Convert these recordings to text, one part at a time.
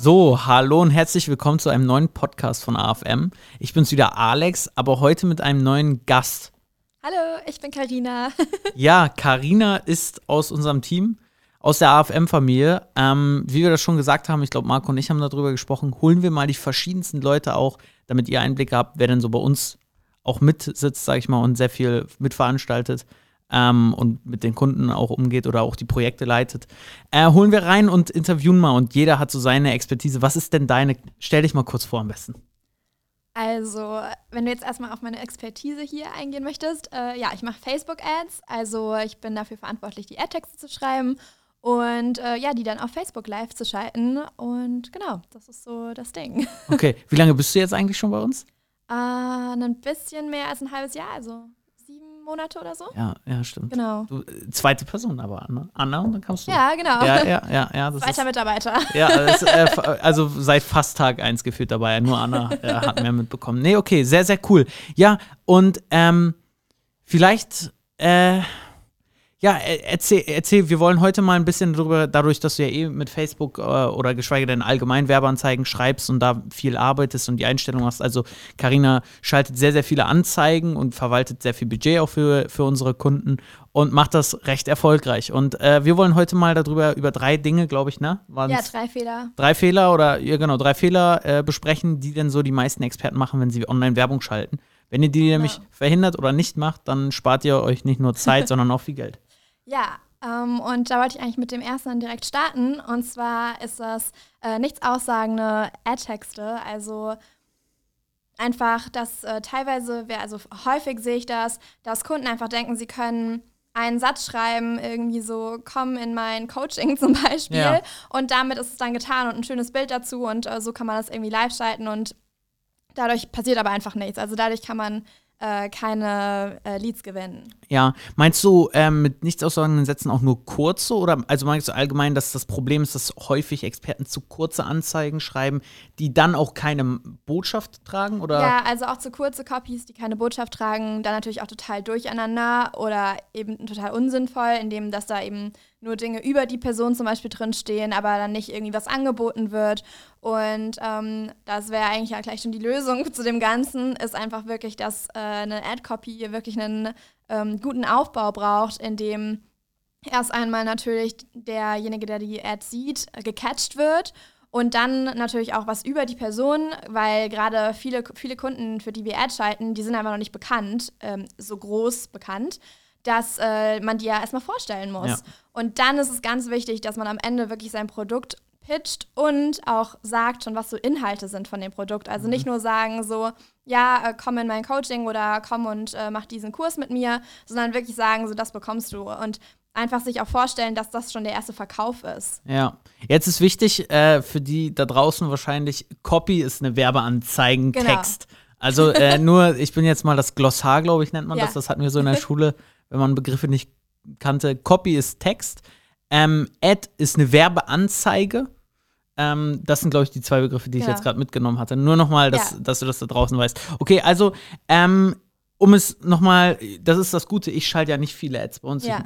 So, hallo und herzlich willkommen zu einem neuen Podcast von AFM. Ich bin's wieder Alex, aber heute mit einem neuen Gast. Hallo, ich bin Karina. ja, Karina ist aus unserem Team, aus der AFM-Familie. Ähm, wie wir das schon gesagt haben, ich glaube, Marco und ich haben darüber gesprochen, holen wir mal die verschiedensten Leute auch, damit ihr Einblick habt, wer denn so bei uns auch mitsitzt, sag ich mal, und sehr viel mitveranstaltet ähm, und mit den Kunden auch umgeht oder auch die Projekte leitet. Äh, holen wir rein und interviewen mal und jeder hat so seine Expertise. Was ist denn deine? Stell dich mal kurz vor am besten. Also, wenn du jetzt erstmal auf meine Expertise hier eingehen möchtest, äh, ja, ich mache Facebook-Ads. Also, ich bin dafür verantwortlich, die Ad-Texte zu schreiben und äh, ja, die dann auf Facebook live zu schalten. Und genau, das ist so das Ding. Okay, wie lange bist du jetzt eigentlich schon bei uns? Äh, ein bisschen mehr als ein halbes Jahr, also Monate oder so. Ja, ja, stimmt. Genau. Du, äh, zweite Person aber, Anna. Anna und dann kamst du. Ja, genau. Ja, ja, ja. ja das Zweiter ist, Mitarbeiter. Ja, das, äh, also seit fast Tag 1 gefühlt dabei. Nur Anna äh, hat mehr mitbekommen. Nee, okay, sehr, sehr cool. Ja, und ähm, vielleicht äh, ja, erzähl, erzähl, wir wollen heute mal ein bisschen darüber, dadurch, dass du ja eh mit Facebook äh, oder geschweige denn allgemein Werbeanzeigen schreibst und da viel arbeitest und die Einstellung hast. Also Karina schaltet sehr, sehr viele Anzeigen und verwaltet sehr viel Budget auch für, für unsere Kunden und macht das recht erfolgreich. Und äh, wir wollen heute mal darüber über drei Dinge, glaube ich, ne? Waren's ja, drei Fehler. Drei Fehler oder ja genau, drei Fehler äh, besprechen, die denn so die meisten Experten machen, wenn sie Online-Werbung schalten. Wenn ihr die genau. nämlich verhindert oder nicht macht, dann spart ihr euch nicht nur Zeit, sondern auch viel Geld. Ja, ähm, und da wollte ich eigentlich mit dem ersten direkt starten. Und zwar ist das äh, nichts aussagende Ad-Texte. Also einfach, dass äh, teilweise, also häufig sehe ich das, dass Kunden einfach denken, sie können einen Satz schreiben, irgendwie so, komm in mein Coaching zum Beispiel. Ja. Und damit ist es dann getan und ein schönes Bild dazu. Und äh, so kann man das irgendwie live schalten und dadurch passiert aber einfach nichts. Also dadurch kann man äh, keine äh, Leads gewinnen. Ja, meinst du ähm, mit nichts aussagenden Sätzen auch nur kurze oder also meinst du allgemein, dass das Problem ist, dass häufig Experten zu kurze Anzeigen schreiben, die dann auch keine Botschaft tragen oder? Ja, also auch zu kurze Copies, die keine Botschaft tragen, dann natürlich auch total durcheinander oder eben total unsinnvoll, indem das da eben nur Dinge über die Person zum Beispiel drinstehen, aber dann nicht irgendwie was angeboten wird. Und ähm, das wäre eigentlich ja gleich schon die Lösung zu dem Ganzen, ist einfach wirklich, dass äh, eine Ad-Copy wirklich einen ähm, guten Aufbau braucht, in dem erst einmal natürlich derjenige, der die Ad sieht, gecatcht wird und dann natürlich auch was über die Person, weil gerade viele, viele Kunden, für die wir Ad schalten, die sind einfach noch nicht bekannt, ähm, so groß bekannt dass äh, man die ja erstmal vorstellen muss. Ja. Und dann ist es ganz wichtig, dass man am Ende wirklich sein Produkt pitcht und auch sagt schon, was so Inhalte sind von dem Produkt. Also mhm. nicht nur sagen so, ja, äh, komm in mein Coaching oder komm und äh, mach diesen Kurs mit mir, sondern wirklich sagen, so das bekommst du. Und einfach sich auch vorstellen, dass das schon der erste Verkauf ist. Ja. Jetzt ist wichtig, äh, für die da draußen wahrscheinlich, Copy ist eine Werbeanzeigen-Text. Genau. Also äh, nur, ich bin jetzt mal das Glossar, glaube ich, nennt man ja. das. Das hatten wir so in der Schule wenn man Begriffe nicht kannte. Copy ist Text. Ähm, Ad ist eine Werbeanzeige. Ähm, das sind, glaube ich, die zwei Begriffe, die ich jetzt gerade mitgenommen hatte. Nur nochmal, dass, ja. dass du das da draußen weißt. Okay, also, ähm, um es nochmal, das ist das Gute, ich schalte ja nicht viele Ads bei uns. Ja.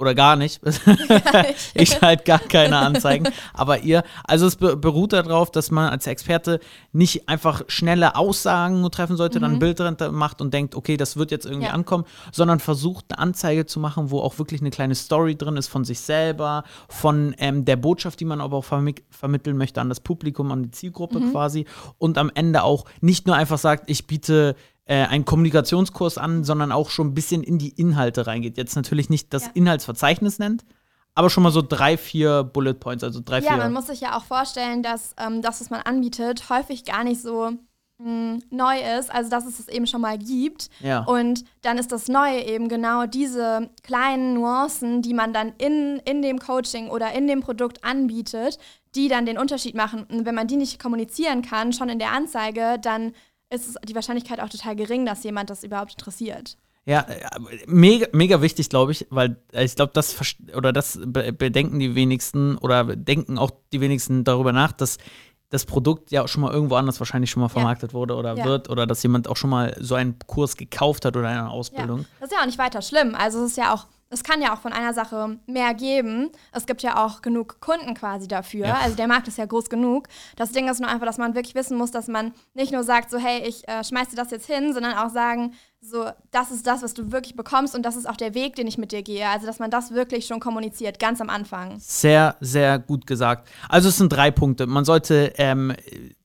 Oder gar nicht. ich halt gar keine Anzeigen. Aber ihr, also es beruht darauf, dass man als Experte nicht einfach schnelle Aussagen nur treffen sollte, mhm. dann ein Bild drin macht und denkt, okay, das wird jetzt irgendwie ja. ankommen, sondern versucht eine Anzeige zu machen, wo auch wirklich eine kleine Story drin ist von sich selber, von ähm, der Botschaft, die man aber auch vermi vermitteln möchte an das Publikum, an die Zielgruppe mhm. quasi und am Ende auch nicht nur einfach sagt, ich biete äh, einen Kommunikationskurs an, sondern auch schon ein bisschen in die Inhalte reingeht. Jetzt natürlich nicht das ja. Inhaltsverzeichnis nennt, aber schon mal so drei, vier Bullet Points, also drei, ja, vier. Ja, man muss sich ja auch vorstellen, dass ähm, das, was man anbietet, häufig gar nicht so mh, hm, neu ist, also dass es es eben schon mal gibt. Ja. Und dann ist das Neue eben genau diese kleinen Nuancen, die man dann in, in dem Coaching oder in dem Produkt anbietet, die dann den Unterschied machen. Und wenn man die nicht kommunizieren kann, schon in der Anzeige, dann ist die Wahrscheinlichkeit auch total gering, dass jemand das überhaupt interessiert. Ja, mega, mega wichtig, glaube ich, weil ich glaube, das oder das bedenken die wenigsten oder denken auch die wenigsten darüber nach, dass das Produkt ja schon mal irgendwo anders wahrscheinlich schon mal vermarktet ja. wurde oder ja. wird oder dass jemand auch schon mal so einen Kurs gekauft hat oder eine Ausbildung. Ja. Das ist ja auch nicht weiter schlimm. Also es ist ja auch es kann ja auch von einer Sache mehr geben. Es gibt ja auch genug Kunden quasi dafür. Ja. Also der Markt ist ja groß genug. Das Ding ist nur einfach, dass man wirklich wissen muss, dass man nicht nur sagt, so hey, ich äh, schmeiß dir das jetzt hin, sondern auch sagen, so, das ist das, was du wirklich bekommst und das ist auch der Weg, den ich mit dir gehe. Also, dass man das wirklich schon kommuniziert, ganz am Anfang. Sehr, sehr gut gesagt. Also, es sind drei Punkte. Man sollte ähm,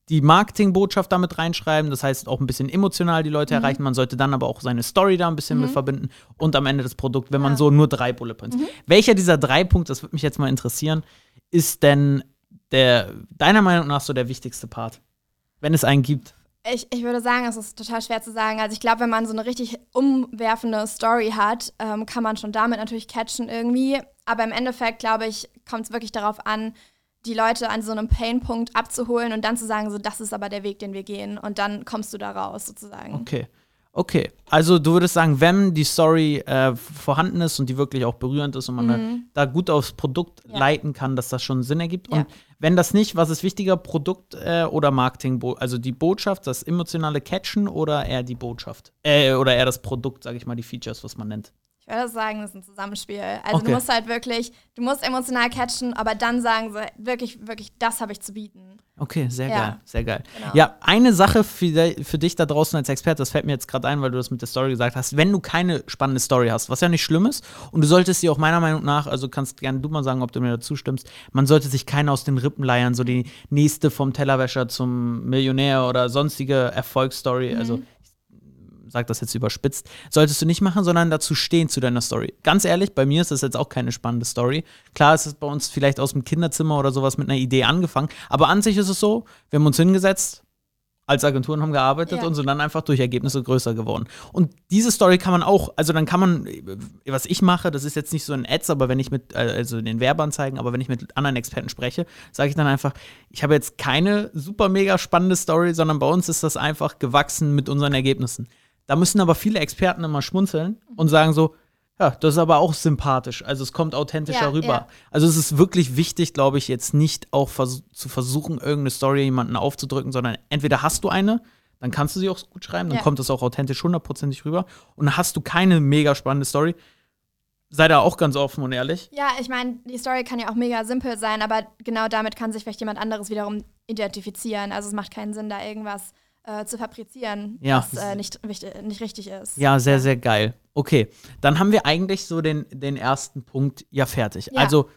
die Marketingbotschaft damit reinschreiben, das heißt auch ein bisschen emotional die Leute mhm. erreichen. Man sollte dann aber auch seine Story da ein bisschen mhm. mit verbinden und am Ende das Produkt, wenn ja. man so nur drei Bullet Points. Mhm. Welcher dieser drei Punkte, das würde mich jetzt mal interessieren, ist denn der, deiner Meinung nach so der wichtigste Part? Wenn es einen gibt. Ich, ich würde sagen, es ist total schwer zu sagen. Also ich glaube, wenn man so eine richtig umwerfende Story hat, ähm, kann man schon damit natürlich catchen irgendwie. Aber im Endeffekt, glaube ich, kommt es wirklich darauf an, die Leute an so einem Painpunkt abzuholen und dann zu sagen, so, das ist aber der Weg, den wir gehen. Und dann kommst du da raus, sozusagen. Okay. Okay, also du würdest sagen, wenn die Story äh, vorhanden ist und die wirklich auch berührend ist und man mhm. da, gut aufs Produkt ja. leiten kann, dass das schon Sinn ergibt. Ja. Und wenn das nicht, was ist wichtiger, Produkt äh, oder Marketing? Also die Botschaft, das emotionale Catchen oder eher die Botschaft? Äh, oder eher das Produkt, sage ich mal, die Features, was man nennt. Ich würde sagen, das ist ein Zusammenspiel. Also okay. du musst halt wirklich, du musst emotional catchen, aber dann sagen so, wirklich, wirklich, das habe ich zu bieten. Okay, sehr ja. geil, sehr geil. Genau. Ja, eine Sache für, für, dich da draußen als Experte, das fällt mir jetzt gerade ein, weil du das mit der Story gesagt hast, wenn du keine spannende Story hast, was ja nicht schlimm ist, und du solltest sie auch meiner Meinung nach, also kannst gerne du mal sagen, ob du mir dazu stimmst, man sollte sich keiner aus den Rippen leiern, so die nächste vom Tellerwäscher zum Millionär oder sonstige Erfolgsstory, mhm. also sage das jetzt überspitzt, solltest du nicht machen, sondern dazu stehen zu deiner Story. Ganz ehrlich, bei mir ist das jetzt auch keine spannende Story. Klar ist es bei uns vielleicht aus dem Kinderzimmer oder sowas mit einer Idee angefangen, aber an sich ist es so, wir haben uns hingesetzt, als Agenturen haben gearbeitet ja. und sind dann einfach durch Ergebnisse größer geworden. Und diese Story kann man auch, also dann kann man, was ich mache, das ist jetzt nicht so ein Ads, aber wenn ich mit, also in den Werbeanzeigen, aber wenn ich mit anderen Experten spreche, sage ich dann einfach, ich habe jetzt keine super mega spannende Story, sondern bei uns ist das einfach gewachsen mit unseren Ergebnissen. Da müssen aber viele Experten immer schmunzeln und sagen so, ja, das ist aber auch sympathisch. Also es kommt authentischer ja, rüber. Ja. Also es ist wirklich wichtig, glaube ich, jetzt nicht auch vers zu versuchen, irgendeine Story jemanden aufzudrücken, sondern entweder hast du eine, dann kannst du sie auch gut schreiben, dann ja. kommt das auch authentisch hundertprozentig rüber. Und hast du keine mega spannende Story, sei da auch ganz offen und ehrlich. Ja, ich meine, die Story kann ja auch mega simpel sein, aber genau damit kann sich vielleicht jemand anderes wiederum identifizieren. Also es macht keinen Sinn, da irgendwas äh, zu fabrizieren, ja. was äh, nicht, nicht richtig ist. Ja, sehr, sehr geil. Okay, dann haben wir eigentlich so den, den ersten Punkt ja fertig. Ja. Also,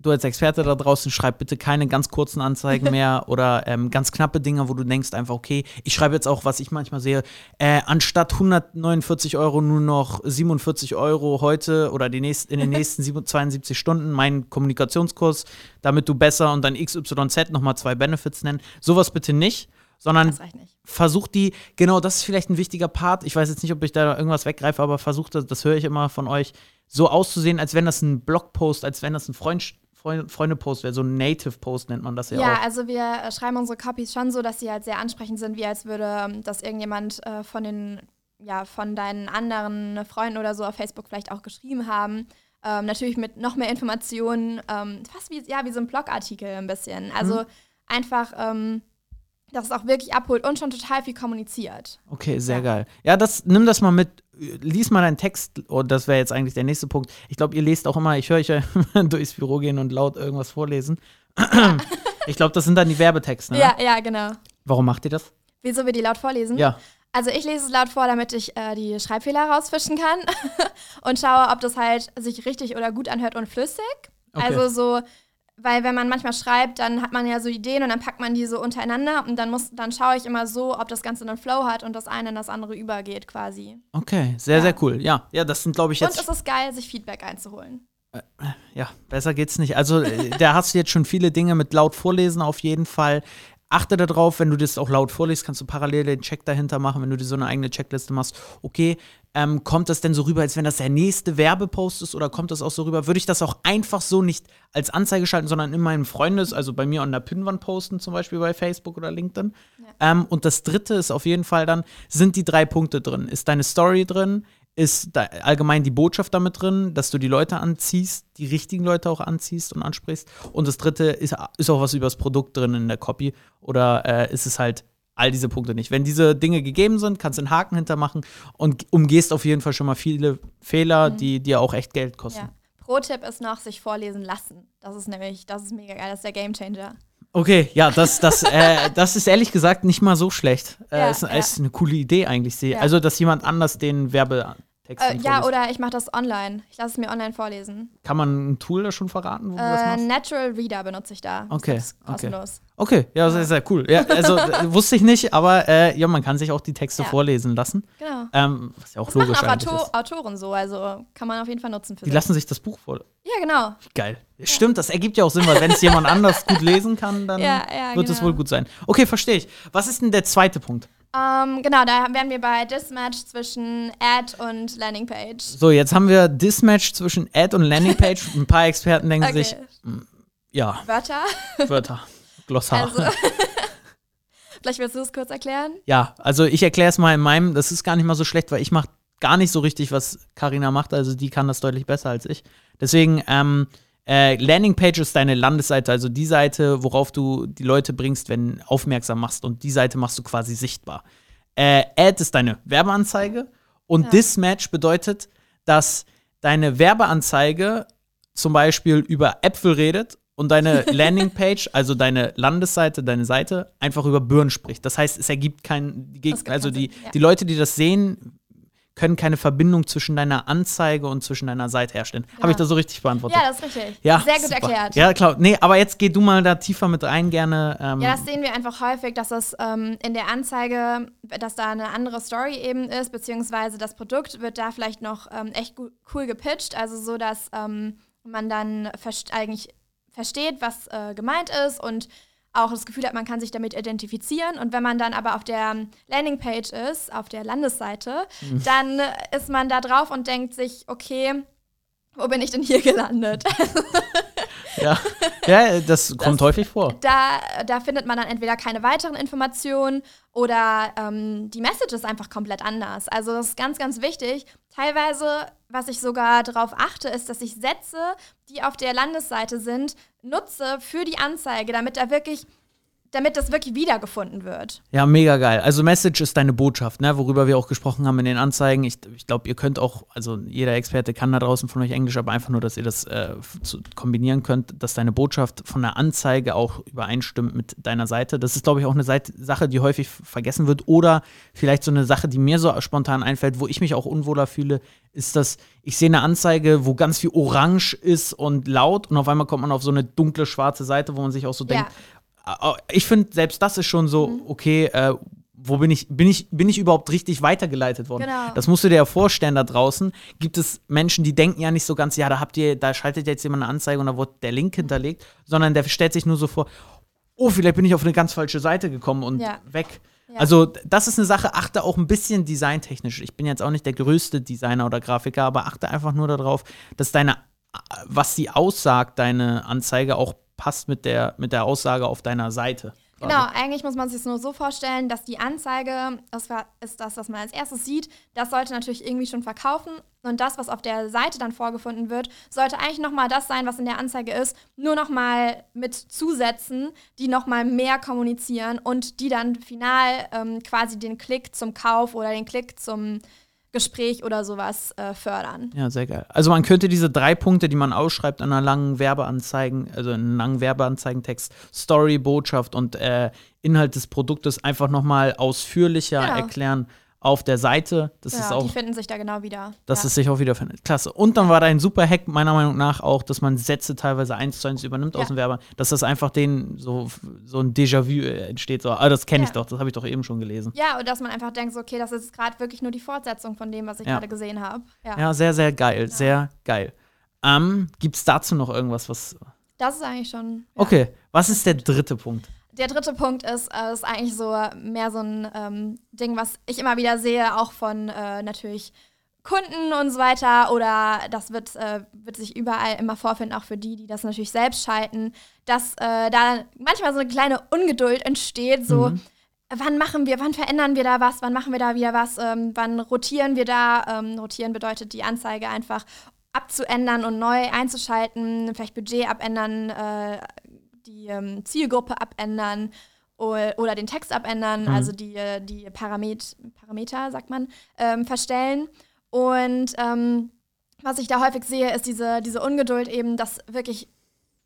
du als Experte da draußen, schreib bitte keine ganz kurzen Anzeigen mehr oder ähm, ganz knappe Dinge, wo du denkst einfach, okay, ich schreibe jetzt auch, was ich manchmal sehe, äh, anstatt 149 Euro nur noch 47 Euro heute oder die nächst, in den nächsten 72 Stunden mein Kommunikationskurs, damit du besser und dann XYZ nochmal zwei Benefits nennen. Sowas bitte nicht sondern versucht die, genau, das ist vielleicht ein wichtiger Part. Ich weiß jetzt nicht, ob ich da irgendwas weggreife, aber versucht das, das höre ich immer von euch, so auszusehen, als wenn das ein Blogpost, als wenn das ein Freund, Freunde-Post wäre, so ein Native-Post nennt man das ja, ja auch. Ja, also wir äh, schreiben unsere Copies schon so, dass sie halt sehr ansprechend sind, wie als würde ähm, das irgendjemand äh, von den, ja, von deinen anderen Freunden oder so auf Facebook vielleicht auch geschrieben haben. Ähm, natürlich mit noch mehr Informationen, ähm, fast wie, ja, wie so ein Blogartikel ein bisschen. Also mhm. einfach, ähm, dass es auch wirklich abholt und schon total viel kommuniziert. Okay, sehr ja. geil. Ja, das nimm das mal mit. Lies mal deinen Text, und oh, das wäre jetzt eigentlich der nächste Punkt. Ich glaube, ihr lest auch immer, ich höre euch ja durchs Büro gehen und laut irgendwas vorlesen. Ja. ich glaube, das sind dann die Werbetexte. Ne? Ja, ja, genau. Warum macht ihr das? Wieso wir die laut vorlesen? Ja. Also ich lese es laut vor, damit ich äh, die Schreibfehler rausfischen kann und schaue, ob das halt sich richtig oder gut anhört und flüssig. Okay. Also so weil wenn man manchmal schreibt, dann hat man ja so Ideen und dann packt man die so untereinander und dann muss, dann schaue ich immer so, ob das Ganze einen Flow hat und das eine in das andere übergeht quasi. Okay, sehr, ja. sehr cool. Ja, ja, das sind, glaube ich, jetzt. Und es ist geil, sich Feedback einzuholen. Äh, ja, besser geht's nicht. Also, äh, da hast du jetzt schon viele Dinge mit laut vorlesen auf jeden Fall. Achte darauf, wenn du das auch laut vorliest, kannst du parallel den Check dahinter machen, wenn du dir so eine eigene Checkliste machst. Okay, ähm, kommt das denn so rüber, als wenn das der nächste Werbepost ist oder kommt das auch so rüber? Würde ich das auch einfach so nicht als Anzeige schalten, sondern in meinem Freundes-, also bei mir an der Pinnwand posten, zum Beispiel bei Facebook oder LinkedIn? Ja. Ähm, und das dritte ist auf jeden Fall dann, sind die drei Punkte drin? Ist deine Story drin? Ist da allgemein die Botschaft damit drin, dass du die Leute anziehst, die richtigen Leute auch anziehst und ansprichst? Und das dritte ist, ist auch was über das Produkt drin in der Copy? Oder äh, ist es halt all diese Punkte nicht. Wenn diese Dinge gegeben sind, kannst du einen Haken hintermachen und umgehst auf jeden Fall schon mal viele Fehler, mhm. die dir auch echt Geld kosten. Ja. Pro-Tipp ist noch, sich vorlesen lassen. Das ist nämlich, das ist mega geil, das ist der Gamechanger. Okay, ja, das, das, äh, das ist ehrlich gesagt nicht mal so schlecht. Äh, ja, ist, ja. ist eine coole Idee eigentlich. Ja. Also, dass jemand anders den Werbe Text äh, ja, oder ich mache das online. Ich lasse es mir online vorlesen. Kann man ein Tool da schon verraten, wo äh, du das äh, machst? Natural Reader benutze ich da. Okay. Das ist kostenlos. Okay, okay. ja, sehr, sehr cool. Ja, also wusste ich nicht, aber äh, ja, man kann sich auch die Texte ja. vorlesen lassen. Genau. Ähm, was ja auch das logisch machen auch Autor Autoren so, also kann man auf jeden Fall nutzen für Die sich. lassen sich das Buch vor. Ja, genau. Geil. Stimmt, das ergibt ja auch Sinn, weil wenn es jemand anders gut lesen kann, dann ja, wird es genau. wohl gut sein. Okay, verstehe ich. Was ist denn der zweite Punkt? Um, ähm, genau, da wären wir bei Dismatch zwischen Ad und Landingpage. So, jetzt haben wir Dismatch zwischen Ad und Landingpage. Ein paar Experten denken okay. sich, hm, ja. Wörter? Wörter. Glossar. Also, vielleicht willst du es kurz erklären? Ja, also ich erkläre es mal in meinem, das ist gar nicht mal so schlecht, weil ich mache gar nicht so richtig, was Karina macht. Also die kann das deutlich besser als ich. Deswegen, ähm, äh, Landingpage ist deine Landesseite, also die Seite, worauf du die Leute bringst, wenn aufmerksam machst und die Seite machst du quasi sichtbar. Äh, Ad ist deine Werbeanzeige und ja. Dismatch bedeutet, dass deine Werbeanzeige zum Beispiel über Äpfel redet und deine Landingpage, also deine Landesseite, deine Seite, einfach über Birnen spricht. Das heißt, es ergibt kein, also die, ja. die Leute, die das sehen, können keine Verbindung zwischen deiner Anzeige und zwischen deiner Seite herstellen. Ja. Habe ich das so richtig beantwortet? Ja, das ist richtig. Ja, Sehr gut super. erklärt. Ja, klar. Nee, aber jetzt geh du mal da tiefer mit rein gerne. Ähm ja, das sehen wir einfach häufig, dass das ähm, in der Anzeige, dass da eine andere Story eben ist, beziehungsweise das Produkt wird da vielleicht noch ähm, echt cool gepitcht, also so, dass ähm, man dann eigentlich versteht, was äh, gemeint ist und auch das Gefühl hat, man kann sich damit identifizieren. Und wenn man dann aber auf der Landingpage ist, auf der Landesseite, mhm. dann ist man da drauf und denkt sich, okay, wo bin ich denn hier gelandet? ja. ja, das kommt das, häufig vor. Da, da findet man dann entweder keine weiteren Informationen oder ähm, die Message ist einfach komplett anders. Also das ist ganz, ganz wichtig. Teilweise, was ich sogar darauf achte, ist, dass ich Sätze, die auf der Landesseite sind, nutze für die Anzeige, damit da wirklich damit das wirklich wiedergefunden wird. Ja, mega geil. Also Message ist deine Botschaft, ne, worüber wir auch gesprochen haben in den Anzeigen. Ich, ich glaube, ihr könnt auch, also jeder Experte kann da draußen von euch Englisch, aber einfach nur, dass ihr das äh, kombinieren könnt, dass deine Botschaft von der Anzeige auch übereinstimmt mit deiner Seite. Das ist, glaube ich, auch eine Seite, Sache, die häufig vergessen wird. Oder vielleicht so eine Sache, die mir so spontan einfällt, wo ich mich auch unwohler fühle, ist, dass ich sehe eine Anzeige, wo ganz viel Orange ist und laut und auf einmal kommt man auf so eine dunkle schwarze Seite, wo man sich auch so denkt, ja. Ich finde, selbst das ist schon so, mhm. okay, äh, wo bin ich, bin ich, bin ich überhaupt richtig weitergeleitet worden? Genau. Das musst du dir ja vorstellen da draußen. Gibt es Menschen, die denken ja nicht so ganz, ja, da habt ihr, da schaltet jetzt jemand eine Anzeige und da wird der Link hinterlegt, sondern der stellt sich nur so vor, oh, vielleicht bin ich auf eine ganz falsche Seite gekommen und ja. weg. Also, das ist eine Sache, achte auch ein bisschen designtechnisch. Ich bin jetzt auch nicht der größte Designer oder Grafiker, aber achte einfach nur darauf, dass deine, was sie aussagt, deine Anzeige auch passt mit der, mit der Aussage auf deiner Seite. Genau, eigentlich muss man sich es nur so vorstellen, dass die Anzeige, das ist das, was man als erstes sieht, das sollte natürlich irgendwie schon verkaufen und das, was auf der Seite dann vorgefunden wird, sollte eigentlich nochmal das sein, was in der Anzeige ist, nur nochmal mit Zusätzen, die nochmal mehr kommunizieren und die dann final ähm, quasi den Klick zum Kauf oder den Klick zum Gespräch oder sowas äh, fördern. Ja, sehr geil. Also man könnte diese drei Punkte, die man ausschreibt an einer langen Werbeanzeigen, also in einem langen Werbeanzeigentext, Story, Botschaft und äh, Inhalt des Produktes einfach nochmal ausführlicher genau. erklären auf der Seite. Das ja, ist auch, die finden sich da genau wieder. Dass ja. es sich auch wieder findet. Klasse. Und dann war da ein super Hack, meiner Meinung nach auch, dass man Sätze teilweise eins zu eins übernimmt ja. aus dem Werber, dass das einfach den so, so ein Déjà-vu äh, entsteht. So, ah, das kenne ich doch, das habe ich doch eben schon gelesen. Ja, und dass man einfach denkt, so, okay, das ist gerade wirklich nur die Fortsetzung von dem, was ich gerade gesehen habe. Ja. sehr, sehr geil. Sehr geil. Ähm, Gibt es dazu noch irgendwas, was. Das ist eigentlich schon. Okay, was ist der dritte Punkt? Der dritte Punkt ist, äh, ist eigentlich so mehr so ein ähm, Ding, was ich immer wieder sehe, auch von äh, natürlich Kunden und so weiter. Oder das wird, äh, wird sich überall immer vorfinden, auch für die, die das natürlich selbst schalten, dass äh, da manchmal so eine kleine Ungeduld entsteht, so. Mhm. Wann machen wir, wann verändern wir da was, wann machen wir da wieder was, ähm, wann rotieren wir da? Ähm, rotieren bedeutet die Anzeige einfach abzuändern und neu einzuschalten, vielleicht Budget abändern, äh, die ähm, Zielgruppe abändern oder den Text abändern, mhm. also die, die Paramet Parameter, sagt man, ähm, verstellen. Und ähm, was ich da häufig sehe, ist diese, diese Ungeduld eben, das wirklich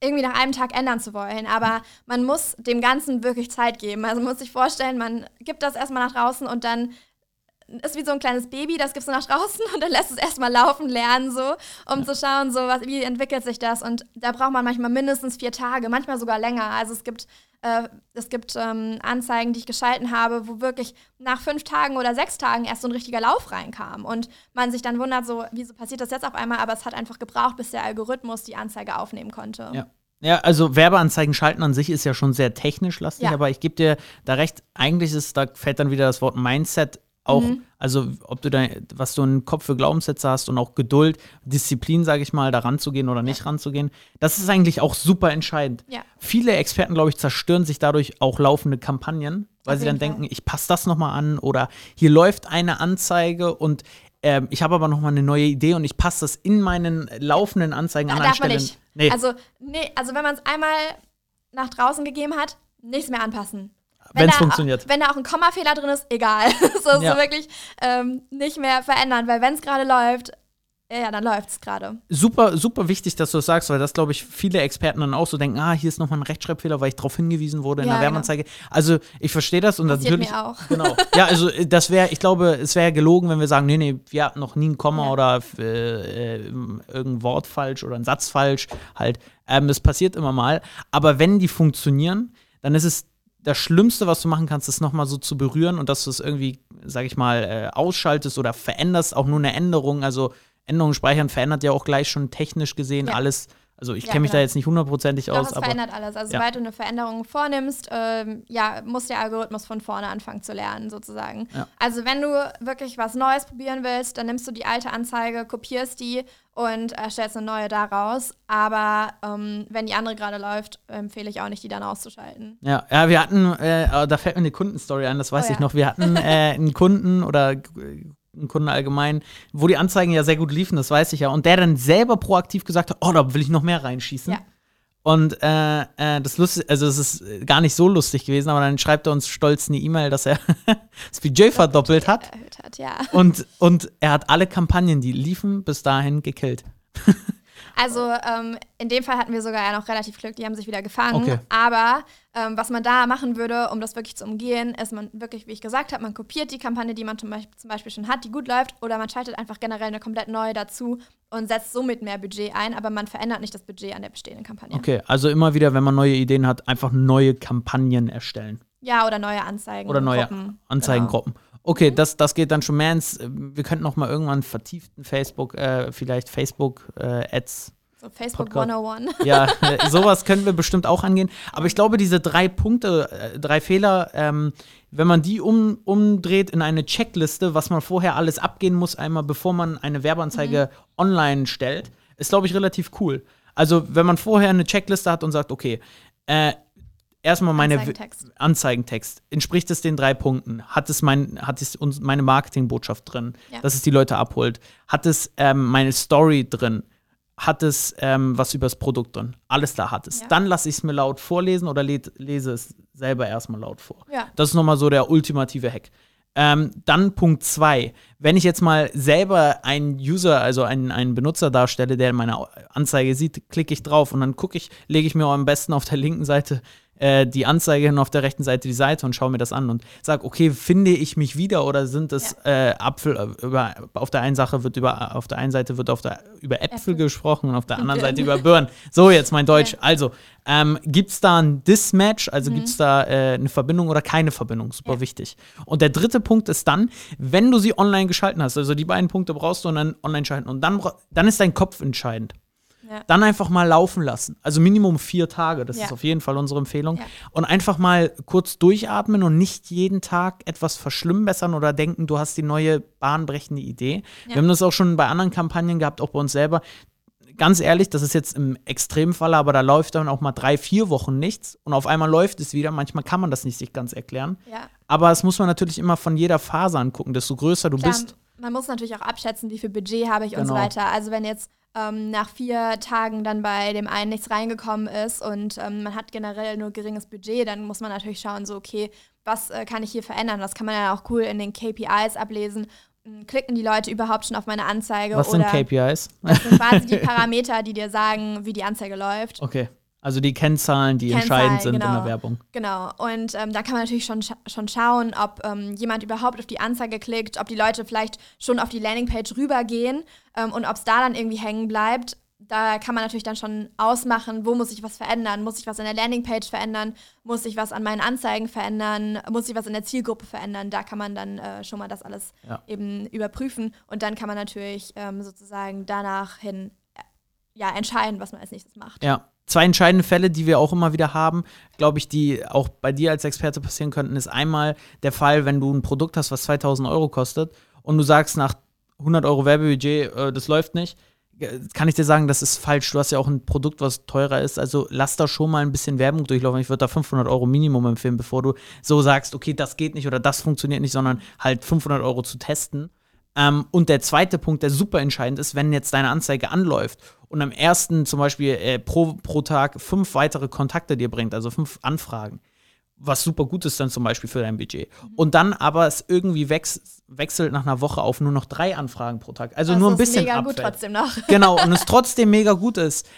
irgendwie nach einem Tag ändern zu wollen. Aber man muss dem Ganzen wirklich Zeit geben. Also man muss sich vorstellen, man gibt das erstmal nach draußen und dann ist wie so ein kleines Baby, das gibst du nach draußen und dann lässt es erstmal laufen lernen, so, um ja. zu schauen, so, was, wie entwickelt sich das. Und da braucht man manchmal mindestens vier Tage, manchmal sogar länger. Also es gibt, äh, es gibt ähm, Anzeigen, die ich geschalten habe, wo wirklich nach fünf Tagen oder sechs Tagen erst so ein richtiger Lauf reinkam. Und man sich dann wundert, so, wieso passiert das jetzt auf einmal? Aber es hat einfach gebraucht, bis der Algorithmus die Anzeige aufnehmen konnte. Ja. Ja, also Werbeanzeigen schalten an sich ist ja schon sehr technisch lastig, ja. aber ich gebe dir da recht, eigentlich ist, da fällt dann wieder das Wort Mindset auch, mhm. also ob du da, was du einen Kopf für Glaubenssätze hast und auch Geduld, Disziplin, sage ich mal, da ranzugehen oder nicht ja. ranzugehen, das ist eigentlich auch super entscheidend. Ja. Viele Experten, glaube ich, zerstören sich dadurch auch laufende Kampagnen, weil Auf sie dann Fall. denken, ich passe das nochmal an oder hier läuft eine Anzeige und ähm, ich habe aber nochmal eine neue Idee und ich passe das in meinen laufenden Anzeigen da an. Darf man nicht. Nee. Also, nee, also wenn man es einmal nach draußen gegeben hat, nichts mehr anpassen wenn es funktioniert. Wenn da auch ein Kommafehler drin ist, egal. so, ja. so wirklich ähm, nicht mehr verändern, weil wenn es gerade läuft, ja, dann läuft es gerade. Super, super wichtig, dass du das sagst, weil das, glaube ich, viele Experten dann auch so denken, ah, hier ist nochmal ein Rechtschreibfehler, weil ich darauf hingewiesen wurde in ja, der Werbeanzeige. Genau. Also ich verstehe das und Passiert natürlich. Mir auch. Genau. Ja, also äh, das wäre, ich glaube, es wäre gelogen, wenn wir sagen, nee, nee, wir hatten noch nie ein Komma ja. oder äh, äh, irgendein Wort falsch oder ein Satz falsch. Halt. Ähm, das passiert immer mal. Aber wenn die funktionieren, dann ist es das Schlimmste, was du machen kannst, ist nochmal so zu berühren und dass du es irgendwie, sag ich mal, äh, ausschaltest oder veränderst, auch nur eine Änderung. Also Änderungen speichern verändert ja auch gleich schon technisch gesehen ja. alles. Also ich ja, kenne mich genau. da jetzt nicht hundertprozentig aus. Das verändert alles. Also ja. sobald du eine Veränderung vornimmst, ähm, ja, muss der Algorithmus von vorne anfangen zu lernen, sozusagen. Ja. Also wenn du wirklich was Neues probieren willst, dann nimmst du die alte Anzeige, kopierst die und erstellst eine neue daraus. Aber ähm, wenn die andere gerade läuft, empfehle ich auch nicht, die dann auszuschalten. Ja, ja wir hatten, äh, da fällt mir eine Kundenstory ein, das weiß oh, ich noch. Wir hatten äh, einen Kunden oder einen Kunden allgemein, wo die Anzeigen ja sehr gut liefen, das weiß ich ja, und der dann selber proaktiv gesagt hat, oh, da will ich noch mehr reinschießen. Ja. Und äh, äh, das lustig, also es ist gar nicht so lustig gewesen, aber dann schreibt er uns stolz eine E-Mail, dass er das Budget verdoppelt hat. hat ja. und, und er hat alle Kampagnen, die liefen, bis dahin gekillt. Also ähm, in dem Fall hatten wir sogar ja noch relativ Glück, die haben sich wieder gefangen. Okay. Aber ähm, was man da machen würde, um das wirklich zu umgehen, ist man wirklich, wie ich gesagt habe, man kopiert die Kampagne, die man zum Beispiel, zum Beispiel schon hat, die gut läuft, oder man schaltet einfach generell eine komplett neue dazu und setzt somit mehr Budget ein, aber man verändert nicht das Budget an der bestehenden Kampagne. Okay, also immer wieder, wenn man neue Ideen hat, einfach neue Kampagnen erstellen. Ja, oder neue Anzeigen. Oder neue Gruppen. Anzeigengruppen. Genau. Okay, das, das geht dann schon mehr ins. Wir könnten noch mal irgendwann vertieften Facebook, äh, vielleicht Facebook-Ads. Äh, so Facebook Podcast. 101. Ja, äh, sowas können wir bestimmt auch angehen. Aber ich glaube, diese drei Punkte, äh, drei Fehler, ähm, wenn man die um, umdreht in eine Checkliste, was man vorher alles abgehen muss, einmal bevor man eine Werbeanzeige mhm. online stellt, ist, glaube ich, relativ cool. Also, wenn man vorher eine Checkliste hat und sagt, okay, äh, erstmal meine Anzeigentext. Anzeigentext. Entspricht es den drei Punkten? Hat es, mein, hat es uns meine Marketingbotschaft drin, ja. dass es die Leute abholt? Hat es ähm, meine Story drin? Hat es ähm, was über das Produkt drin? Alles da hat es. Ja. Dann lasse ich es mir laut vorlesen oder le lese es selber erstmal laut vor. Ja. Das ist nochmal so der ultimative Hack. Ähm, dann Punkt zwei. Wenn ich jetzt mal selber einen User, also einen, einen Benutzer darstelle, der meine Anzeige sieht, klicke ich drauf und dann gucke ich, lege ich mir am besten auf der linken Seite äh, die Anzeige und auf der rechten Seite die Seite und schaue mir das an und sage, okay, finde ich mich wieder oder sind es ja. äh, Apfel, äh, über, auf der einen Sache wird über, auf der einen Seite wird auf der, über Äpfel, Äpfel. gesprochen und auf der anderen Seite über Birnen. So, jetzt mein Deutsch. Ja. Also, ähm, gibt es da ein Dismatch, also mhm. gibt es da äh, eine Verbindung oder keine Verbindung? Super ja. wichtig. Und der dritte Punkt ist dann, wenn du sie online geschalten hast, also die beiden Punkte brauchst du und dann online schalten und dann, dann ist dein Kopf entscheidend. Ja. Dann einfach mal laufen lassen. Also Minimum vier Tage, das ja. ist auf jeden Fall unsere Empfehlung. Ja. Und einfach mal kurz durchatmen und nicht jeden Tag etwas verschlimmbessern oder denken, du hast die neue bahnbrechende Idee. Wir haben das auch schon bei anderen Kampagnen gehabt, auch bei uns selber. Ganz ehrlich, das ist jetzt im Extremfall, aber da läuft dann auch mal drei, vier Wochen nichts und auf einmal läuft es wieder. Manchmal kann man das nicht sich ganz erklären. Aber es muss man natürlich immer von jeder Phase angucken. Desto größer du Klar. bist, man muss natürlich auch abschätzen, wie viel Budget habe ich genau. und so genau. weiter. Also wenn jetzt ähm, nach vier Tagen dann bei dem einen nichts reingekommen ist und ähm, man hat generell nur geringes Budget, dann muss man natürlich schauen, so okay, was äh, kann ich hier verändern? Das kann man ja auch cool in den KPIs ablesen. Hm, klicken die Leute überhaupt schon auf meine Anzeige? Was oder sind KPIs? Das sind quasi die Parameter, die dir sagen, wie die Anzeige läuft. Okay. Also die Kennzahlen, die Kennzahlen, entscheidend sind genau. in der. Werbung. Genau. Und ähm, da kann man natürlich schon, schon schauen, ob ähm, jemand überhaupt auf die Anzeige klickt, ob die Leute vielleicht schon auf die Landingpage rübergehen ähm, und ob es da dann irgendwie hängen bleibt. Da kann man natürlich dann schon ausmachen, wo muss ich was verändern? Muss ich was an der Landingpage verändern? Muss ich was an meinen Anzeigen verändern? Muss ich was in der Zielgruppe verändern? Da kann man dann äh, schon mal das alles ja. eben überprüfen. Und dann kann man natürlich ähm, sozusagen danach hin äh, ja, entscheiden, was man als nächstes macht. Ja, zwei entscheidende Fälle, die wir auch immer wieder haben, glaube ich, die auch bei dir als Experte passieren könnten, ist einmal der Fall, wenn du ein Produkt hast, was 2000 Euro kostet und du sagst nach 100 Euro Werbebudget, äh, das läuft nicht, kann ich dir sagen, das ist falsch. Du hast ja auch ein Produkt, was teurer ist. Also lass da schon mal ein bisschen Werbung durchlaufen. Ich würde da 500 Euro Minimum empfehlen, bevor du so sagst, okay, das geht nicht oder das funktioniert nicht, sondern halt 500 Euro zu testen. Ähm, und der zweite Punkt, der super entscheidend ist, wenn jetzt deine Anzeige anläuft und am ersten zum Beispiel äh, pro, pro Tag fünf weitere Kontakte dir bringt, also fünf Anfragen, was super gut ist dann zum Beispiel für dein Budget. Mhm. Und dann aber es irgendwie wechs wechselt nach einer Woche auf nur noch drei Anfragen pro Tag. Also das nur ein bisschen mega abfällt. gut trotzdem noch. genau, und es trotzdem mega gut ist.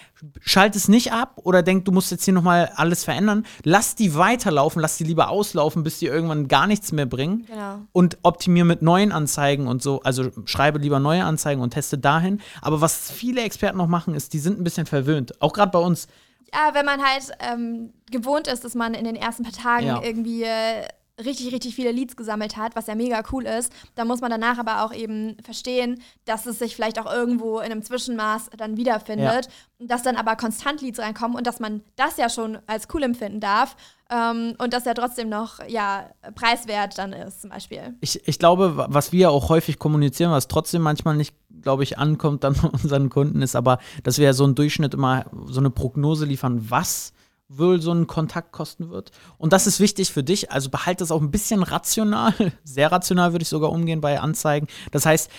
Schalt es nicht ab oder denk, du musst jetzt hier nochmal alles verändern. Lass die weiterlaufen, lass die lieber auslaufen, bis die irgendwann gar nichts mehr bringen. Genau. Und optimier mit neuen Anzeigen und so. Also schreibe lieber neue Anzeigen und teste dahin. Aber was viele Experten noch machen, ist, die sind ein bisschen verwöhnt. Auch gerade bei uns ja, wenn man halt ähm, gewohnt ist, dass man in den ersten paar Tagen ja. irgendwie äh, richtig, richtig viele Leads gesammelt hat, was ja mega cool ist, dann muss man danach aber auch eben verstehen, dass es sich vielleicht auch irgendwo in einem Zwischenmaß dann wiederfindet, ja. dass dann aber konstant Leads reinkommen und dass man das ja schon als cool empfinden darf ähm, und dass er trotzdem noch ja, preiswert dann ist, zum Beispiel. Ich, ich glaube, was wir auch häufig kommunizieren, was trotzdem manchmal nicht, glaube ich, ankommt dann von unseren Kunden, ist aber, dass wir ja so einen Durchschnitt immer so eine Prognose liefern, was wohl so ein Kontakt kosten wird. Und das ist wichtig für dich. Also behalte das auch ein bisschen rational. Sehr rational würde ich sogar umgehen bei Anzeigen. Das heißt,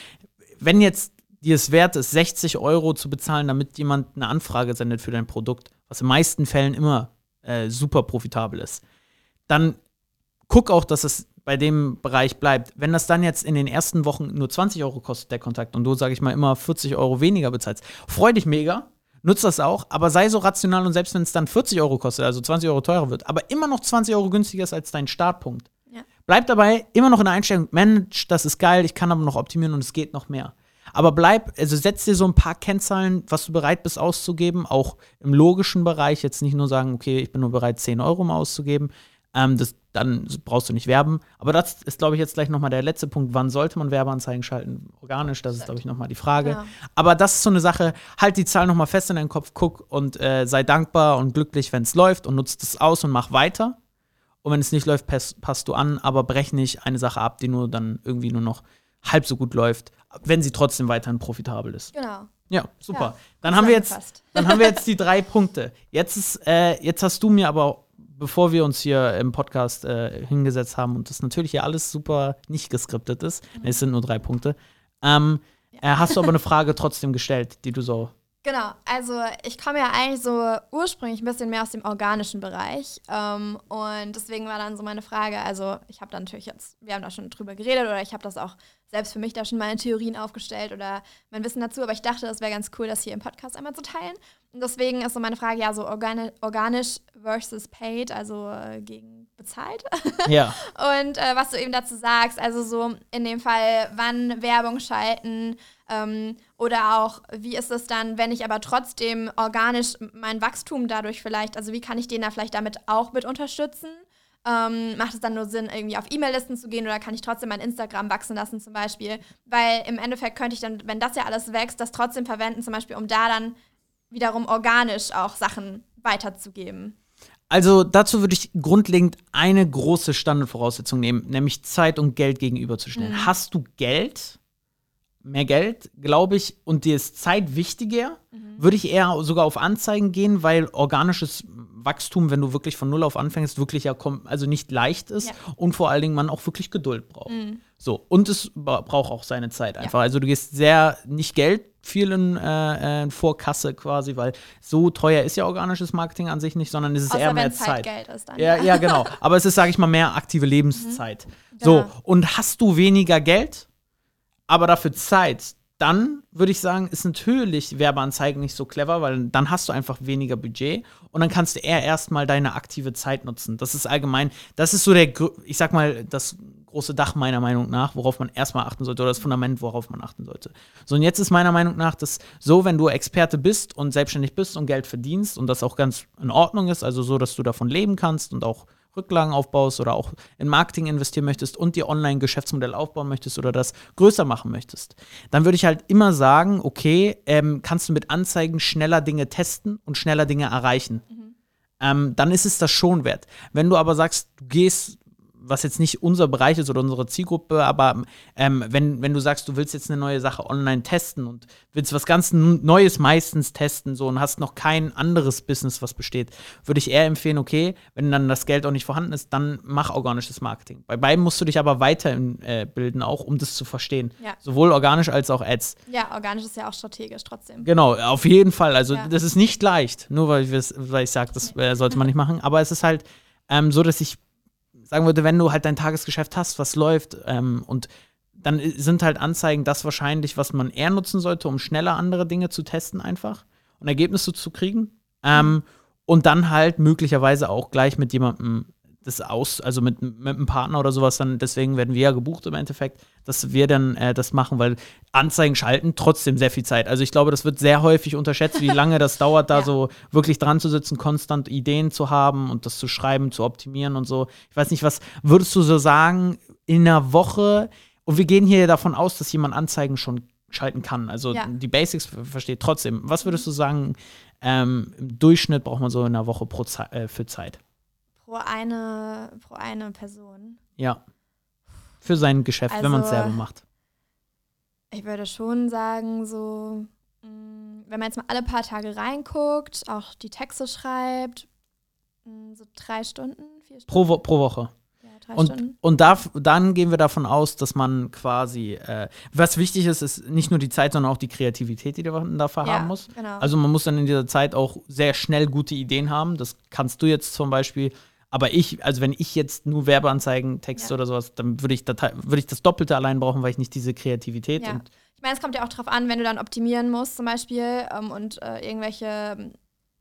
wenn jetzt dir es wert ist, 60 Euro zu bezahlen, damit jemand eine Anfrage sendet für dein Produkt, was in meisten Fällen immer äh, super profitabel ist. Dann guck auch, dass es bei dem Bereich bleibt. Wenn das dann jetzt in den ersten Wochen nur 20 Euro kostet, der Kontakt, und du, sage ich mal, immer 40 Euro weniger bezahlst, freu dich mega, nutzt das auch, aber sei so rational und selbst wenn es dann 40 Euro kostet, also 20 Euro teurer wird, aber immer noch 20 Euro günstiger ist als dein Startpunkt. Ja. Bleib dabei immer noch in der Einstellung, Mensch, das ist geil, ich kann aber noch optimieren und es geht noch mehr. Aber bleib, also setz dir so ein paar Kennzahlen, was du bereit bist auszugeben, auch im logischen Bereich. Jetzt nicht nur sagen, okay, ich bin nur bereit, 10 Euro mal auszugeben. Ähm, das, dann brauchst du nicht werben. Aber das ist, glaube ich, jetzt gleich nochmal der letzte Punkt. Wann sollte man Werbeanzeigen schalten? Organisch, das ist, glaube ich, nochmal die Frage. Ja. Aber das ist so eine Sache, halt die Zahl nochmal fest in deinen Kopf, guck und äh, sei dankbar und glücklich, wenn es läuft und nutzt es aus und mach weiter. Und wenn es nicht läuft, pass, passt du an, aber brech nicht eine Sache ab, die nur dann irgendwie nur noch halb so gut läuft, wenn sie trotzdem weiterhin profitabel ist. Genau. Ja, super. Ja, dann, haben wir jetzt, dann haben wir jetzt die drei Punkte. Jetzt, ist, äh, jetzt hast du mir aber, bevor wir uns hier im Podcast äh, hingesetzt haben und das natürlich hier alles super nicht geskriptet ist, mhm. es sind nur drei Punkte, ähm, ja. äh, hast du aber eine Frage trotzdem gestellt, die du so Genau, also ich komme ja eigentlich so ursprünglich ein bisschen mehr aus dem organischen Bereich ähm, und deswegen war dann so meine Frage, also ich habe da natürlich jetzt, wir haben da schon drüber geredet oder ich habe das auch selbst für mich da schon meine Theorien aufgestellt oder mein Wissen dazu, aber ich dachte, das wäre ganz cool, das hier im Podcast einmal zu teilen und deswegen ist so meine Frage, ja, so organi organisch versus paid, also äh, gegen bezahlt. Ja. und äh, was du eben dazu sagst, also so in dem Fall, wann Werbung schalten, ähm, oder auch, wie ist es dann, wenn ich aber trotzdem organisch mein Wachstum dadurch vielleicht, also wie kann ich den da vielleicht damit auch mit unterstützen? Ähm, macht es dann nur Sinn, irgendwie auf E-Mail-Listen zu gehen oder kann ich trotzdem mein Instagram wachsen lassen zum Beispiel? Weil im Endeffekt könnte ich dann, wenn das ja alles wächst, das trotzdem verwenden, zum Beispiel, um da dann wiederum organisch auch Sachen weiterzugeben. Also dazu würde ich grundlegend eine große Standardvoraussetzung nehmen, nämlich Zeit und Geld gegenüberzustellen. Mhm. Hast du Geld? mehr Geld, glaube ich, und dir ist Zeit wichtiger, mhm. würde ich eher sogar auf Anzeigen gehen, weil organisches Wachstum, wenn du wirklich von Null auf anfängst, wirklich ja also nicht leicht ist ja. und vor allen Dingen man auch wirklich Geduld braucht. Mhm. So, und es braucht auch seine Zeit einfach. Ja. Also du gehst sehr, nicht Geld viel in, äh, in Vorkasse quasi, weil so teuer ist ja organisches Marketing an sich nicht, sondern es ist Außer eher mehr Zeit. Geld ist dann, ja, ja, genau. Aber es ist, sage ich mal, mehr aktive Lebenszeit. Mhm. So, ja. und hast du weniger Geld, aber dafür Zeit, dann würde ich sagen, ist natürlich Werbeanzeigen nicht so clever, weil dann hast du einfach weniger Budget und dann kannst du eher erstmal deine aktive Zeit nutzen. Das ist allgemein, das ist so der, ich sag mal, das große Dach meiner Meinung nach, worauf man erstmal achten sollte oder das Fundament, worauf man achten sollte. So, und jetzt ist meiner Meinung nach das so, wenn du Experte bist und selbstständig bist und Geld verdienst und das auch ganz in Ordnung ist, also so, dass du davon leben kannst und auch Rücklagen aufbaust oder auch in Marketing investieren möchtest und dir Online-Geschäftsmodell aufbauen möchtest oder das größer machen möchtest, dann würde ich halt immer sagen, okay, ähm, kannst du mit Anzeigen schneller Dinge testen und schneller Dinge erreichen. Mhm. Ähm, dann ist es das schon wert. Wenn du aber sagst, du gehst was jetzt nicht unser Bereich ist oder unsere Zielgruppe, aber ähm, wenn, wenn du sagst, du willst jetzt eine neue Sache online testen und willst was ganz Neues meistens testen so und hast noch kein anderes Business, was besteht, würde ich eher empfehlen, okay, wenn dann das Geld auch nicht vorhanden ist, dann mach organisches Marketing. Bei beiden musst du dich aber weiterbilden, äh, auch um das zu verstehen. Ja. Sowohl organisch als auch Ads. Ja, organisch ist ja auch strategisch trotzdem. Genau, auf jeden Fall. Also ja. das ist nicht leicht, nur weil, weil ich sage, das äh, sollte man nicht machen. Aber es ist halt ähm, so, dass ich sagen würde, wenn du halt dein Tagesgeschäft hast, was läuft ähm, und dann sind halt Anzeigen das wahrscheinlich, was man eher nutzen sollte, um schneller andere Dinge zu testen einfach und Ergebnisse zu kriegen. Ähm, und dann halt möglicherweise auch gleich mit jemandem das aus, also mit, mit einem Partner oder sowas, dann deswegen werden wir ja gebucht im Endeffekt, dass wir dann äh, das machen, weil Anzeigen schalten trotzdem sehr viel Zeit. Also ich glaube, das wird sehr häufig unterschätzt, wie lange das dauert, da ja. so wirklich dran zu sitzen, konstant Ideen zu haben und das zu schreiben, zu optimieren und so. Ich weiß nicht, was würdest du so sagen, in einer Woche, und wir gehen hier davon aus, dass jemand Anzeigen schon schalten kann. Also ja. die Basics versteht trotzdem. Was würdest du sagen, ähm, im Durchschnitt braucht man so in einer Woche pro Ze äh, für Zeit? Pro eine, pro eine Person. Ja. Für sein Geschäft, also, wenn man es selber macht. Ich würde schon sagen, so, mm, wenn man jetzt mal alle paar Tage reinguckt, auch die Texte schreibt, mm, so drei Stunden, vier Stunden. Pro, Wo pro Woche. Ja, und, und da, dann gehen wir davon aus, dass man quasi, äh, was wichtig ist, ist nicht nur die Zeit, sondern auch die Kreativität, die man dafür ja, haben muss. Genau. Also man muss dann in dieser Zeit auch sehr schnell gute Ideen haben. Das kannst du jetzt zum Beispiel aber ich, also wenn ich jetzt nur Werbeanzeigen, Texte ja. oder sowas, dann würde ich, würd ich das Doppelte allein brauchen, weil ich nicht diese Kreativität ja. Ich meine, es kommt ja auch darauf an, wenn du dann optimieren musst zum Beispiel ähm, und äh, irgendwelche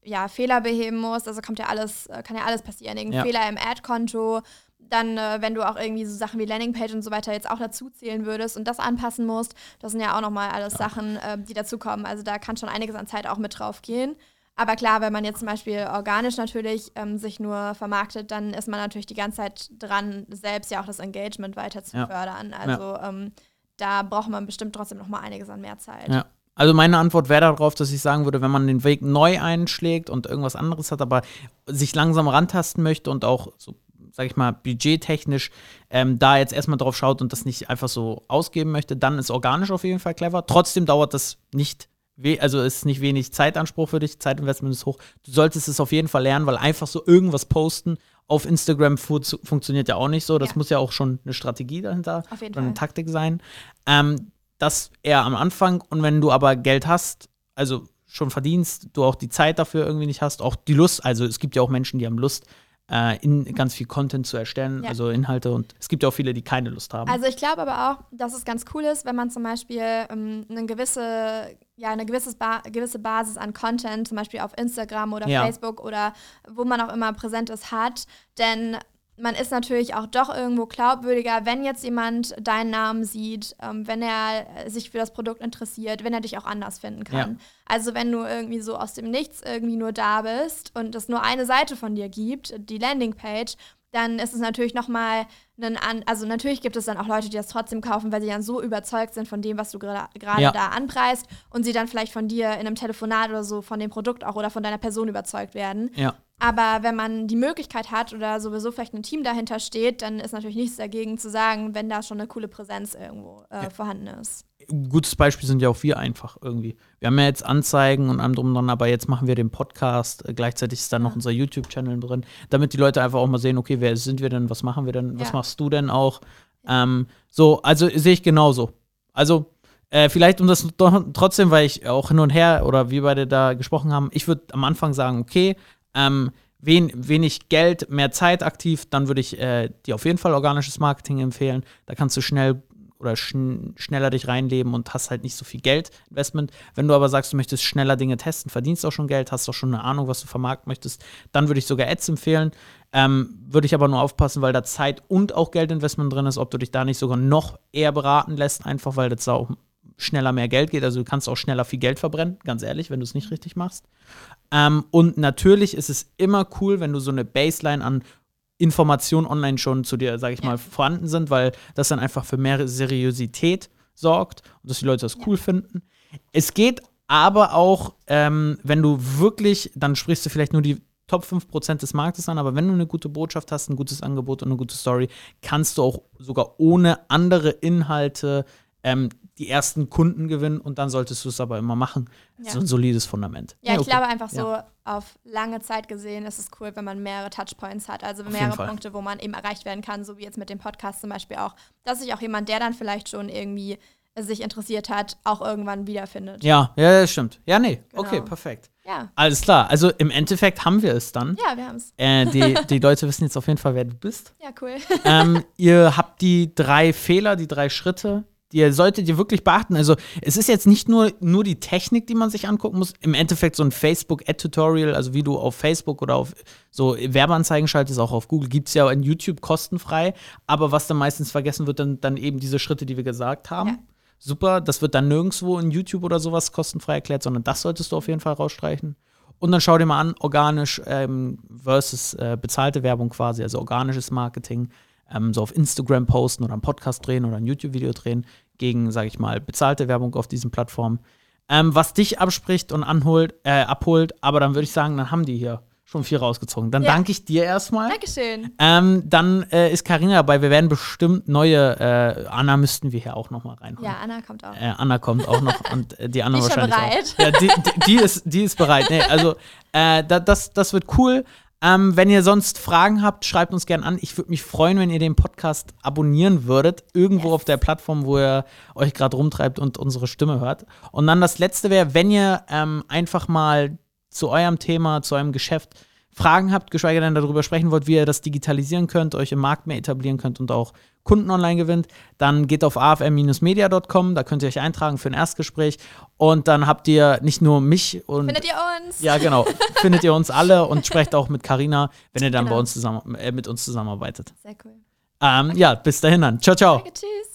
ja, Fehler beheben musst. Also kommt ja alles, äh, kann ja alles passieren. Irgendein ja. Fehler im Ad-Konto. Dann, äh, wenn du auch irgendwie so Sachen wie Landingpage und so weiter jetzt auch dazu zählen würdest und das anpassen musst, das sind ja auch nochmal alles ja. Sachen, äh, die dazukommen. Also da kann schon einiges an Zeit auch mit drauf gehen. Aber klar, wenn man jetzt zum Beispiel organisch natürlich ähm, sich nur vermarktet, dann ist man natürlich die ganze Zeit dran, selbst ja auch das Engagement weiter zu ja. fördern. Also ja. ähm, da braucht man bestimmt trotzdem noch mal einiges an mehr Zeit. Ja. Also meine Antwort wäre darauf, dass ich sagen würde, wenn man den Weg neu einschlägt und irgendwas anderes hat, aber sich langsam rantasten möchte und auch so sag ich mal, budgettechnisch ähm, da jetzt erstmal drauf schaut und das nicht einfach so ausgeben möchte, dann ist organisch auf jeden Fall clever. Trotzdem dauert das nicht also ist nicht wenig Zeitanspruch für dich, Zeitinvestment ist hoch. Du solltest es auf jeden Fall lernen, weil einfach so irgendwas posten auf Instagram fu funktioniert ja auch nicht so. Das ja. muss ja auch schon eine Strategie dahinter und eine Taktik sein. Ähm, das eher am Anfang und wenn du aber Geld hast, also schon verdienst, du auch die Zeit dafür irgendwie nicht hast, auch die Lust, also es gibt ja auch Menschen, die haben Lust, äh, in ganz viel Content zu erstellen, ja. also Inhalte. Und es gibt ja auch viele, die keine Lust haben. Also ich glaube aber auch, dass es ganz cool ist, wenn man zum Beispiel ähm, eine gewisse ja, eine gewisse, ba gewisse Basis an Content, zum Beispiel auf Instagram oder ja. Facebook oder wo man auch immer präsent ist, hat. Denn man ist natürlich auch doch irgendwo glaubwürdiger, wenn jetzt jemand deinen Namen sieht, ähm, wenn er sich für das Produkt interessiert, wenn er dich auch anders finden kann. Ja. Also wenn du irgendwie so aus dem Nichts irgendwie nur da bist und es nur eine Seite von dir gibt, die Landingpage, dann ist es natürlich nochmal ein, an also natürlich gibt es dann auch Leute, die das trotzdem kaufen, weil sie dann so überzeugt sind von dem, was du gerade ja. da anpreist und sie dann vielleicht von dir in einem Telefonat oder so von dem Produkt auch oder von deiner Person überzeugt werden. Ja. Aber wenn man die Möglichkeit hat oder sowieso vielleicht ein Team dahinter steht, dann ist natürlich nichts dagegen zu sagen, wenn da schon eine coole Präsenz irgendwo äh, ja. vorhanden ist. Gutes Beispiel sind ja auch wir einfach irgendwie. Wir haben ja jetzt Anzeigen und allem drum dran, aber jetzt machen wir den Podcast. Äh, gleichzeitig ist dann noch unser YouTube-Channel drin, damit die Leute einfach auch mal sehen, okay, wer sind wir denn, was machen wir denn, was ja. machst du denn auch? Ähm, so, also sehe ich genauso. Also, äh, vielleicht um das trotzdem, weil ich auch hin und her oder wir beide da gesprochen haben, ich würde am Anfang sagen, okay, ähm, wen, wenig Geld, mehr Zeit aktiv, dann würde ich äh, dir auf jeden Fall organisches Marketing empfehlen. Da kannst du schnell oder schn schneller dich reinleben und hast halt nicht so viel Geld, Investment. Wenn du aber sagst, du möchtest schneller Dinge testen, verdienst auch schon Geld, hast auch schon eine Ahnung, was du vermarkten möchtest, dann würde ich sogar Ads empfehlen. Ähm, würde ich aber nur aufpassen, weil da Zeit und auch Geldinvestment drin ist, ob du dich da nicht sogar noch eher beraten lässt, einfach weil das auch schneller mehr Geld geht. Also du kannst auch schneller viel Geld verbrennen, ganz ehrlich, wenn du es nicht richtig machst. Ähm, und natürlich ist es immer cool, wenn du so eine Baseline an Informationen online schon zu dir, sage ich mal, vorhanden sind, weil das dann einfach für mehr Seriosität sorgt und dass die Leute das cool finden. Es geht aber auch, ähm, wenn du wirklich, dann sprichst du vielleicht nur die Top 5% des Marktes an, aber wenn du eine gute Botschaft hast, ein gutes Angebot und eine gute Story, kannst du auch sogar ohne andere Inhalte ähm, die ersten Kunden gewinnen und dann solltest du es aber immer machen. Ja. So ein solides Fundament. Ja, ich okay. glaube einfach so auf lange Zeit gesehen ist es cool, wenn man mehrere Touchpoints hat, also mehrere Punkte, wo man eben erreicht werden kann, so wie jetzt mit dem Podcast zum Beispiel auch, dass sich auch jemand, der dann vielleicht schon irgendwie sich interessiert hat, auch irgendwann wiederfindet. Ja, ja, das stimmt. Ja, nee, genau. okay, perfekt. Ja. Alles klar. Also im Endeffekt haben wir es dann. Ja, wir haben es. Äh, die, die Leute wissen jetzt auf jeden Fall, wer du bist. Ja, cool. ähm, ihr habt die drei Fehler, die drei Schritte, die solltet ihr wirklich beachten. Also es ist jetzt nicht nur, nur die Technik, die man sich angucken muss. Im Endeffekt so ein Facebook-Ad-Tutorial, also wie du auf Facebook oder auf so Werbeanzeigen schaltest, auch auf Google, gibt es ja in YouTube kostenfrei. Aber was dann meistens vergessen wird, dann, dann eben diese Schritte, die wir gesagt haben. Ja. Super, das wird dann nirgendwo in YouTube oder sowas kostenfrei erklärt, sondern das solltest du auf jeden Fall rausstreichen. Und dann schau dir mal an, organisch ähm, versus äh, bezahlte Werbung quasi, also organisches Marketing ähm, so auf Instagram posten oder einen Podcast drehen oder ein YouTube-Video drehen gegen, sage ich mal, bezahlte Werbung auf diesen Plattformen. Ähm, was dich abspricht und anholt, äh, abholt, aber dann würde ich sagen, dann haben die hier schon viel rausgezogen. Dann ja. danke ich dir erstmal. Dankeschön. Ähm, dann äh, ist Karina dabei. Wir werden bestimmt neue. Äh, Anna müssten wir hier auch noch mal reinholen. Ja, Anna kommt auch. Äh, Anna kommt auch noch und äh, die Anna die wahrscheinlich bereit. auch. Ja, die, die, die, ist, die ist bereit. Nee, also äh, das, das wird cool. Ähm, wenn ihr sonst Fragen habt, schreibt uns gerne an. Ich würde mich freuen, wenn ihr den Podcast abonnieren würdet, irgendwo yes. auf der Plattform, wo ihr euch gerade rumtreibt und unsere Stimme hört. Und dann das Letzte wäre, wenn ihr ähm, einfach mal zu eurem Thema, zu eurem Geschäft Fragen habt, geschweige denn darüber sprechen wollt, wie ihr das digitalisieren könnt, euch im Markt mehr etablieren könnt und auch Kunden online gewinnt, dann geht auf afm-media.com, da könnt ihr euch eintragen für ein Erstgespräch und dann habt ihr nicht nur mich und findet ihr uns. Ja, genau, findet ihr uns alle und sprecht auch mit Karina, wenn ihr dann genau. bei uns zusammen äh, mit uns zusammenarbeitet. Sehr cool. Ähm, okay. Ja, bis dahin dann. Ciao, ciao. Danke, tschüss.